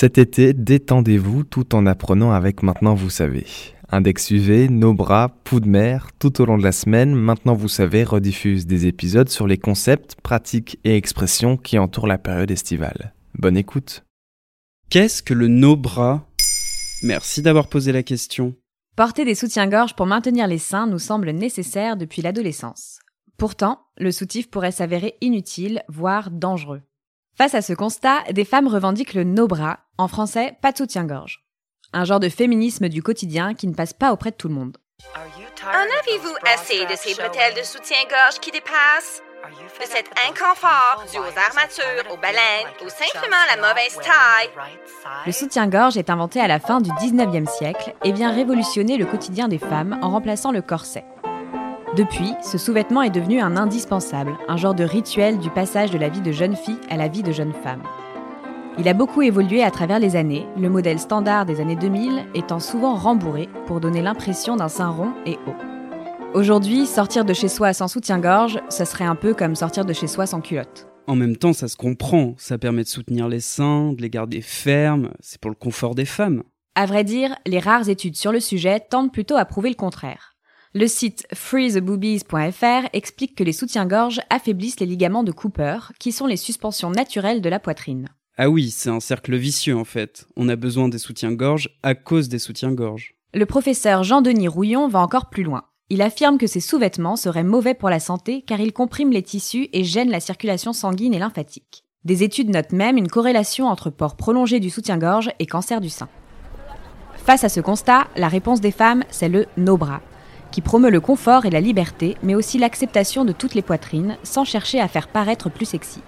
Cet été, détendez-vous tout en apprenant avec Maintenant Vous Savez. Index UV, nos bras, poux de mer, tout au long de la semaine, Maintenant Vous Savez rediffuse des épisodes sur les concepts, pratiques et expressions qui entourent la période estivale. Bonne écoute. Qu'est-ce que le no bras? Merci d'avoir posé la question. Porter des soutiens-gorge pour maintenir les seins nous semble nécessaire depuis l'adolescence. Pourtant, le soutif pourrait s'avérer inutile, voire dangereux. Face à ce constat, des femmes revendiquent le no-bras, en français pas de soutien-gorge. Un genre de féminisme du quotidien qui ne passe pas auprès de tout le monde. En avez-vous assez de ces bretelles de soutien-gorge qui dépassent? De cet inconfort dû aux armatures, aux baleines ou simplement la mauvaise taille? Le soutien-gorge est inventé à la fin du 19e siècle et vient révolutionner le quotidien des femmes en remplaçant le corset. Depuis, ce sous-vêtement est devenu un indispensable, un genre de rituel du passage de la vie de jeune fille à la vie de jeune femme. Il a beaucoup évolué à travers les années, le modèle standard des années 2000 étant souvent rembourré pour donner l'impression d'un sein rond et haut. Aujourd'hui, sortir de chez soi sans soutien-gorge, ce serait un peu comme sortir de chez soi sans culotte. En même temps, ça se comprend, ça permet de soutenir les seins, de les garder fermes, c'est pour le confort des femmes. À vrai dire, les rares études sur le sujet tendent plutôt à prouver le contraire. Le site freetheboobies.fr explique que les soutiens-gorge affaiblissent les ligaments de Cooper, qui sont les suspensions naturelles de la poitrine. Ah oui, c'est un cercle vicieux en fait. On a besoin des soutiens-gorge à cause des soutiens-gorge. Le professeur Jean-Denis Rouillon va encore plus loin. Il affirme que ces sous-vêtements seraient mauvais pour la santé car ils compriment les tissus et gênent la circulation sanguine et lymphatique. Des études notent même une corrélation entre port prolongé du soutien-gorge et cancer du sein. Face à ce constat, la réponse des femmes, c'est le no-bras qui promeut le confort et la liberté, mais aussi l'acceptation de toutes les poitrines, sans chercher à faire paraître plus sexy.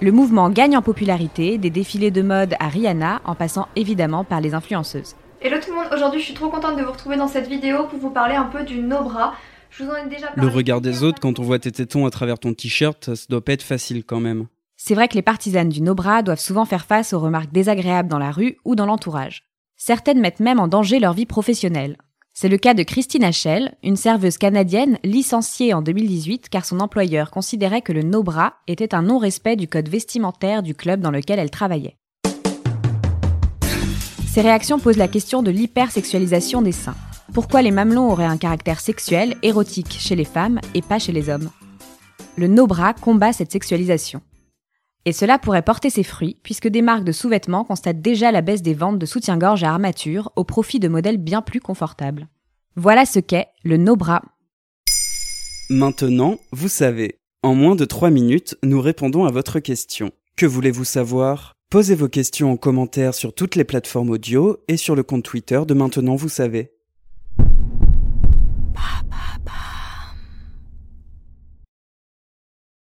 Le mouvement gagne en popularité, des défilés de mode à Rihanna, en passant évidemment par les influenceuses. Hello tout le monde, aujourd'hui je suis trop contente de vous retrouver dans cette vidéo pour vous parler un peu du no-bras. Je vous en ai déjà parlé. Le regard des autres quand on voit tes tétons à travers ton t-shirt, ça doit pas être facile quand même. C'est vrai que les partisanes du no-bras doivent souvent faire face aux remarques désagréables dans la rue ou dans l'entourage. Certaines mettent même en danger leur vie professionnelle. C'est le cas de Christine Hachel, une serveuse canadienne licenciée en 2018 car son employeur considérait que le no-bras était un non-respect du code vestimentaire du club dans lequel elle travaillait. Ces réactions posent la question de l'hypersexualisation des seins. Pourquoi les mamelons auraient un caractère sexuel, érotique chez les femmes et pas chez les hommes? Le no-bras combat cette sexualisation. Et cela pourrait porter ses fruits, puisque des marques de sous-vêtements constatent déjà la baisse des ventes de soutien-gorge à armature au profit de modèles bien plus confortables. Voilà ce qu'est le no-bras. Maintenant, vous savez. En moins de 3 minutes, nous répondons à votre question. Que voulez-vous savoir? Posez vos questions en commentaire sur toutes les plateformes audio et sur le compte Twitter de Maintenant, vous savez.